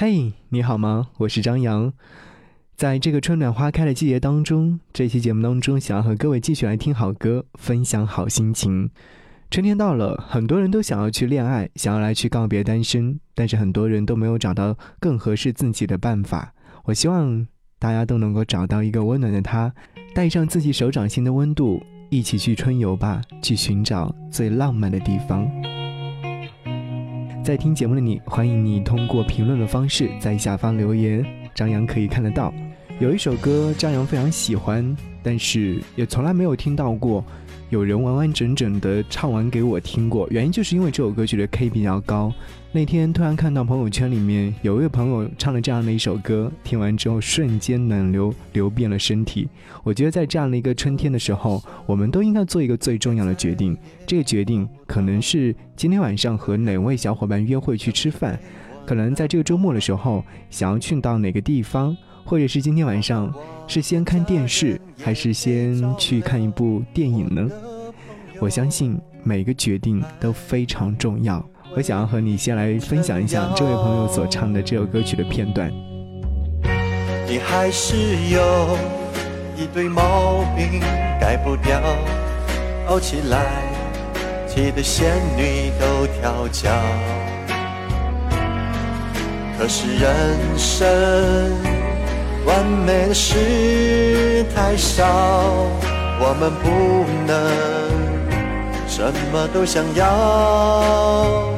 嘿，你好吗？我是张扬。在这个春暖花开的季节当中，这期节目当中，想要和各位继续来听好歌，分享好心情。春天到了，很多人都想要去恋爱，想要来去告别单身，但是很多人都没有找到更合适自己的办法。我希望大家都能够找到一个温暖的他，带上自己手掌心的温度，一起去春游吧，去寻找最浪漫的地方。在听节目的你，欢迎你通过评论的方式在下方留言，张扬可以看得到。有一首歌，张扬非常喜欢，但是也从来没有听到过有人完完整整的唱完给我听过。原因就是因为这首歌曲的 K 比较高。那天突然看到朋友圈里面有一位朋友唱了这样的一首歌，听完之后瞬间暖流流遍了身体。我觉得在这样的一个春天的时候，我们都应该做一个最重要的决定。这个决定可能是今天晚上和哪位小伙伴约会去吃饭，可能在这个周末的时候想要去到哪个地方，或者是今天晚上是先看电视还是先去看一部电影呢？我相信每个决定都非常重要。我想要和你先来分享一下这位朋友所唱的这首歌曲的片段。你还是有一堆毛病改不掉，傲起来气得仙女都跳脚。可是人生完美的事太少，我们不能什么都想要。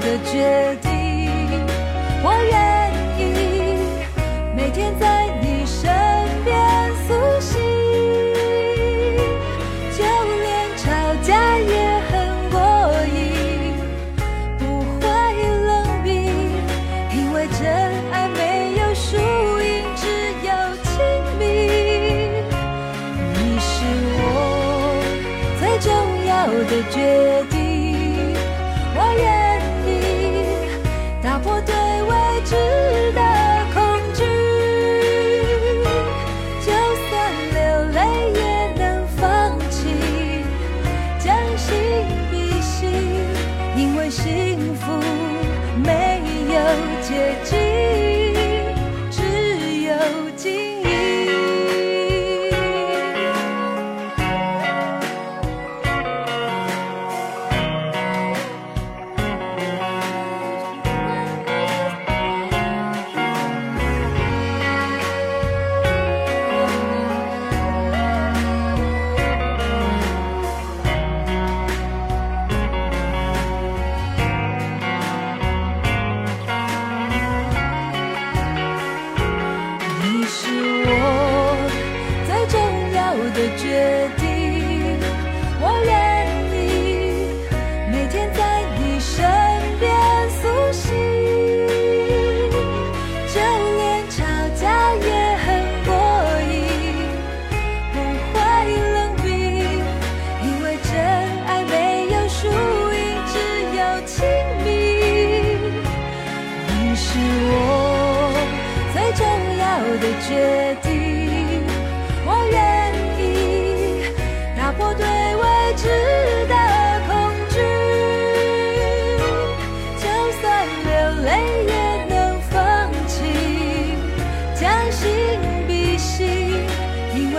的决定，我愿的决定，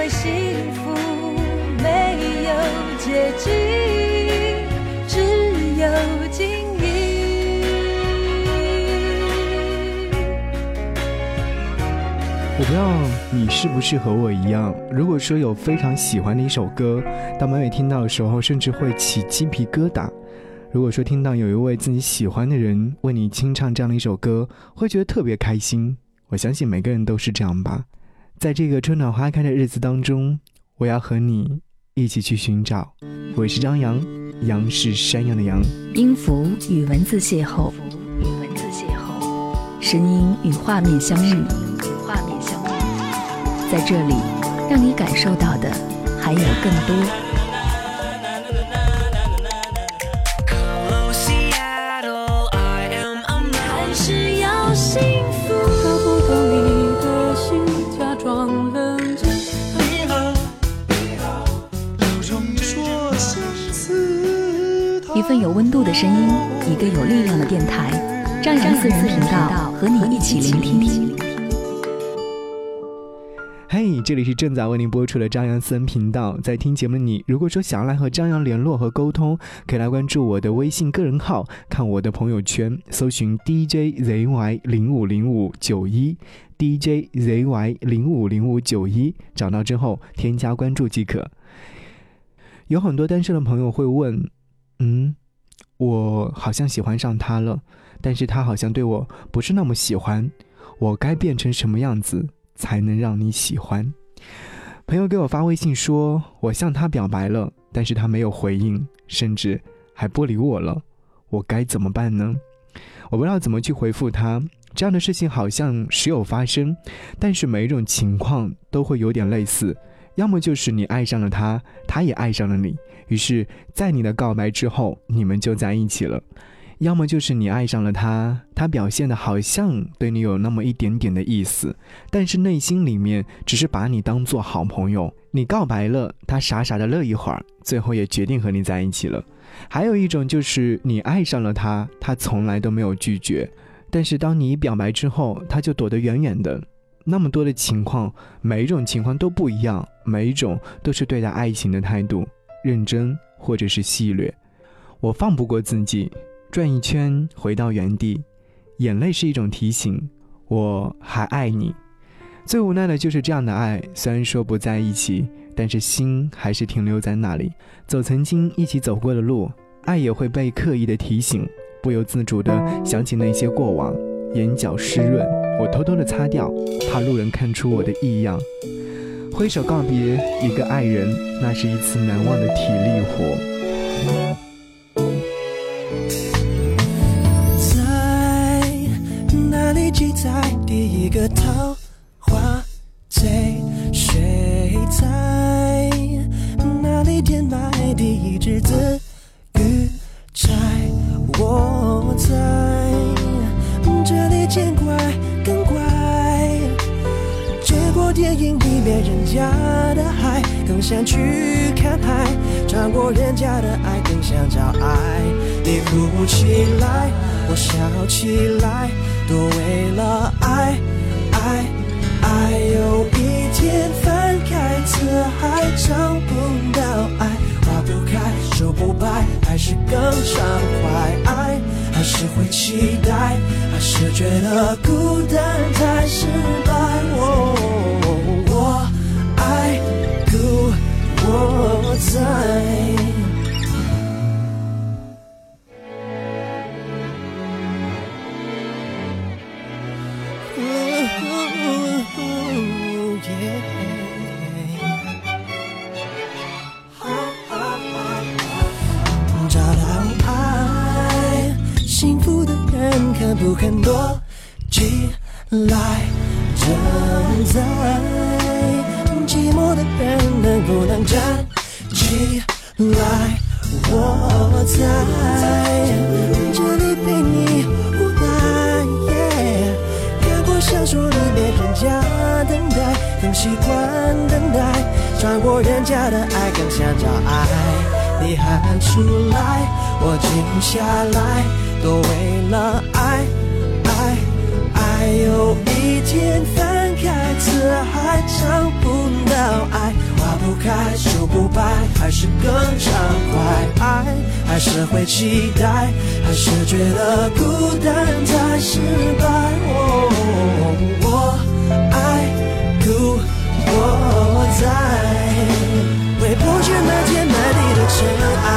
为幸福没有捷径，只有经营。我不知道你是不是和我一样，如果说有非常喜欢的一首歌，当每每听到的时候，甚至会起鸡皮疙瘩。如果说听到有一位自己喜欢的人为你清唱这样的一首歌，会觉得特别开心。我相信每个人都是这样吧。在这个春暖花开的日子当中，我要和你一起去寻找。我是张扬，杨是山羊的羊。音符与文字邂逅，音符与文字邂逅，声音与画面相遇，与画面相遇，在这里，让你感受到的还有更多。份有温度的声音，一个有力量的电台，张扬私人频道和你一起聆听。嘿，这里是正在为您播出的张扬私人频道。在听节目的你，如果说想要来和张扬联络和沟通，可以来关注我的微信个人号，看我的朋友圈，搜寻 DJZY 零五零五九一，DJZY 零五零五九一，找到之后添加关注即可。有很多单身的朋友会问，嗯，我好像喜欢上他了，但是他好像对我不是那么喜欢，我该变成什么样子才能让你喜欢？朋友给我发微信说，我向他表白了，但是他没有回应，甚至还不理我了，我该怎么办呢？我不知道怎么去回复他。这样的事情好像时有发生，但是每一种情况都会有点类似。要么就是你爱上了他，他也爱上了你，于是，在你的告白之后，你们就在一起了；要么就是你爱上了他，他表现的好像对你有那么一点点的意思，但是内心里面只是把你当做好朋友。你告白了，他傻傻的乐一会儿，最后也决定和你在一起了。还有一种就是你爱上了他，他从来都没有拒绝，但是当你表白之后，他就躲得远远的。那么多的情况，每一种情况都不一样，每一种都是对待爱情的态度，认真或者是戏谑。我放不过自己，转一圈回到原地，眼泪是一种提醒，我还爱你。最无奈的就是这样的爱，虽然说不在一起，但是心还是停留在那里。走曾经一起走过的路，爱也会被刻意的提醒，不由自主的想起那些过往，眼角湿润。我偷偷的擦掉，怕路人看出我的异样。挥手告别一个爱人，那是一次难忘的体力活。在哪里记载第一个桃廉价的爱，更想找爱。你哭起来，我笑起来，都为了爱，爱，爱。有一天翻开辞海，找不到爱，花不开，树不白，还是更畅快。爱还是会期待，还是觉得孤单太失败。我我在。找到爱，幸福的人肯不肯躲起来？正在寂寞的人能不能站起来？我在这里陪你无奈。耶看过小说里面人家等待，更习惯等待；穿过人家的爱，更想找爱。你喊出来，我静下来，都为了爱，爱，爱。有一天翻开词海，找不，还是更畅快。爱还是会期待，还是觉得孤单太失败。我爱故我在。回不去那天满地的尘埃，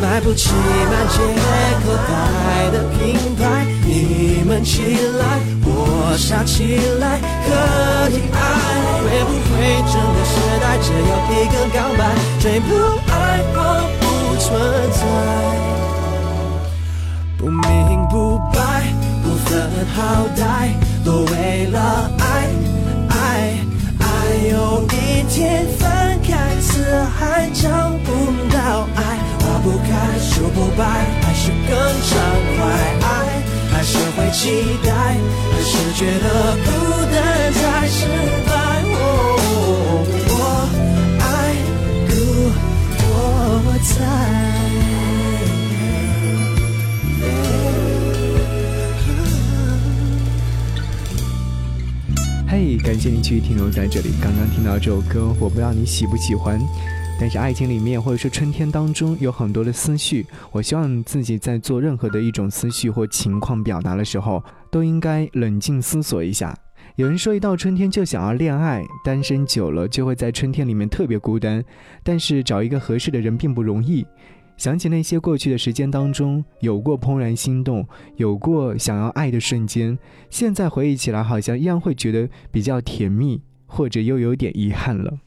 买不起满街口袋的品牌。你们起来，我傻起来，可以爱。会不会整个时代只有一个告白，最不爱我不存在，不明不白，不分好歹，都为了爱是更畅快。爱还是会期待，还是觉得孤单才失败。我爱故我在。嘿，感谢您继续停留在这里。刚刚听到这首歌，我不知道你喜不喜欢，但是爱情里面或者是春天当中有很多的思绪，我希望自己在做任何的一种思绪或情况表达的时候，都应该冷静思索一下。有人说，一到春天就想要恋爱，单身久了就会在春天里面特别孤单，但是找一个合适的人并不容易。想起那些过去的时间当中，有过怦然心动，有过想要爱的瞬间，现在回忆起来，好像依然会觉得比较甜蜜，或者又有点遗憾了。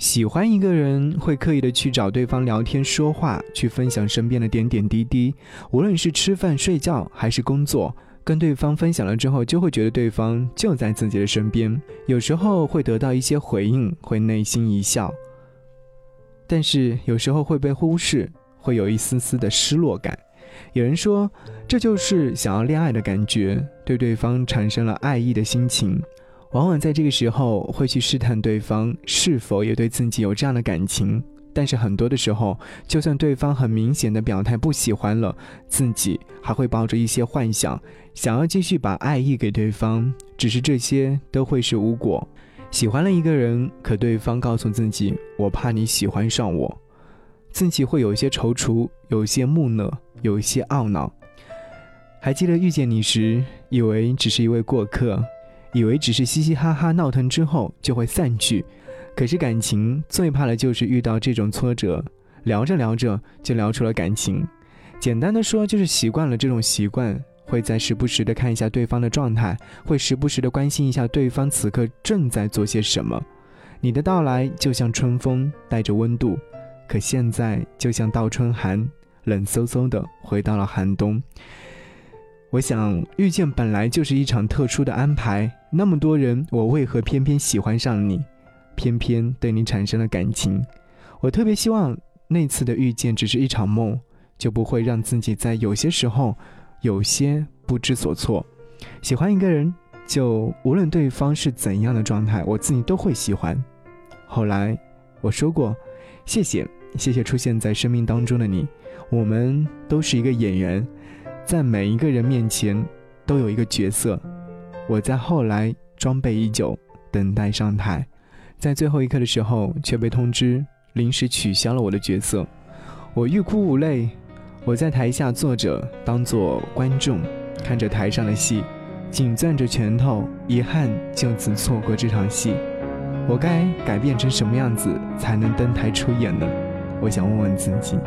喜欢一个人，会刻意的去找对方聊天说话，去分享身边的点点滴滴，无论是吃饭、睡觉还是工作，跟对方分享了之后，就会觉得对方就在自己的身边。有时候会得到一些回应，会内心一笑，但是有时候会被忽视。会有一丝丝的失落感。有人说，这就是想要恋爱的感觉，对对方产生了爱意的心情。往往在这个时候会去试探对方是否也对自己有这样的感情。但是很多的时候，就算对方很明显的表态不喜欢了，自己还会抱着一些幻想，想要继续把爱意给对方。只是这些都会是无果。喜欢了一个人，可对方告诉自己：“我怕你喜欢上我。”自己会有些踌躇，有些木讷，有一些懊恼。还记得遇见你时，以为只是一位过客，以为只是嘻嘻哈哈闹腾之后就会散去。可是感情最怕的就是遇到这种挫折，聊着聊着就聊出了感情。简单的说，就是习惯了这种习惯，会在时不时的看一下对方的状态，会时不时的关心一下对方此刻正在做些什么。你的到来就像春风，带着温度。可现在就像倒春寒，冷飕飕的回到了寒冬。我想遇见本来就是一场特殊的安排，那么多人，我为何偏偏喜欢上你，偏偏对你产生了感情？我特别希望那次的遇见只是一场梦，就不会让自己在有些时候有些不知所措。喜欢一个人，就无论对方是怎样的状态，我自己都会喜欢。后来我说过，谢谢。谢谢出现在生命当中的你，我们都是一个演员，在每一个人面前都有一个角色。我在后来装备已久，等待上台，在最后一刻的时候却被通知临时取消了我的角色。我欲哭无泪，我在台下坐着，当做观众，看着台上的戏，紧攥着拳头，遗憾就此错过这场戏。我该改变成什么样子才能登台出演呢？我想问问自己，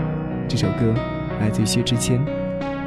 这首歌来自薛之谦，《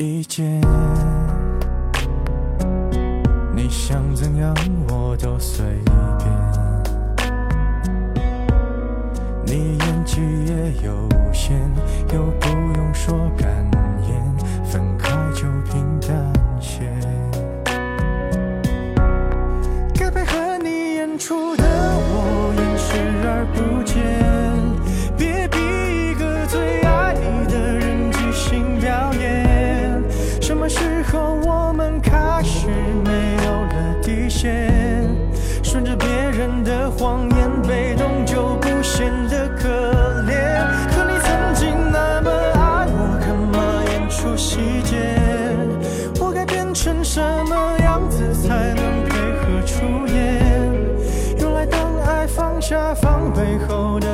意见。你想怎样我都随便。你演技也有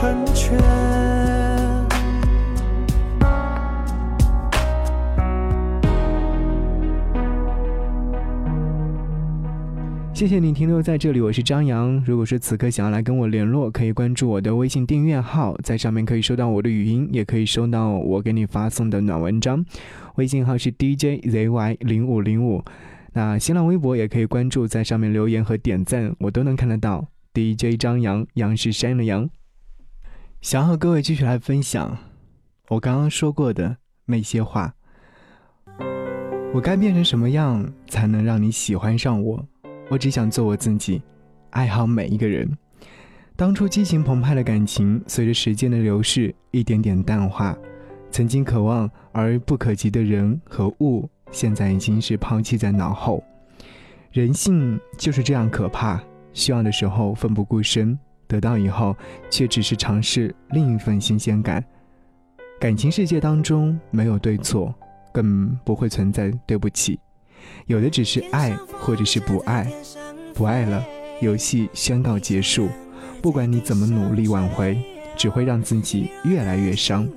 成全。谢谢你停留在这里，我是张扬。如果说此刻想要来跟我联络，可以关注我的微信订阅号，在上面可以收到我的语音，也可以收到我给你发送的暖文章。微信号是 DJZY 零五零五。那新浪微博也可以关注，在上面留言和点赞，我都能看得到。DJ 张扬，杨是山的杨。想和各位继续来分享我刚刚说过的那些话。我该变成什么样才能让你喜欢上我？我只想做我自己，爱好每一个人。当初激情澎湃的感情，随着时间的流逝，一点点淡化。曾经渴望而不可及的人和物，现在已经是抛弃在脑后。人性就是这样可怕，需要的时候奋不顾身，得到以后却只是尝试另一份新鲜感。感情世界当中没有对错，更不会存在对不起。有的只是爱，或者是不爱，不爱了，游戏宣告结束。不管你怎么努力挽回，只会让自己越来越伤。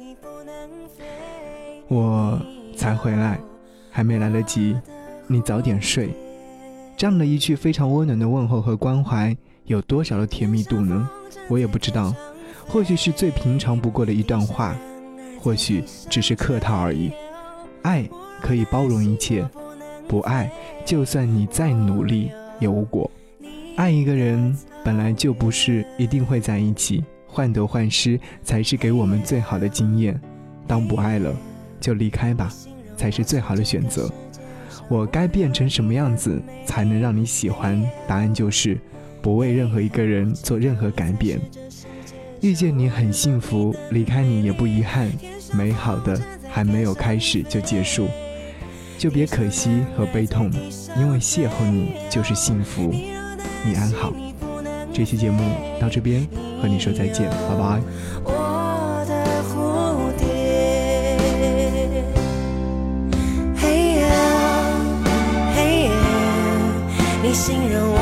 我才回来，还没来得及，你早点睡。这样的一句非常温暖的问候和关怀，有多少的甜蜜度呢？我也不知道，或许是最平常不过的一段话，或许只是客套而已。爱可以包容一切。不爱，就算你再努力也无果。爱一个人本来就不是一定会在一起，患得患失才是给我们最好的经验。当不爱了，就离开吧，才是最好的选择。我该变成什么样子才能让你喜欢？答案就是不为任何一个人做任何改变。遇见你很幸福，离开你也不遗憾。美好的还没有开始就结束。就别可惜和悲痛，因为邂逅你就是幸福。你安好。这期节目到这边，和你说再见，拜拜。我的蝴蝶，嘿呀嘿呀，你形容我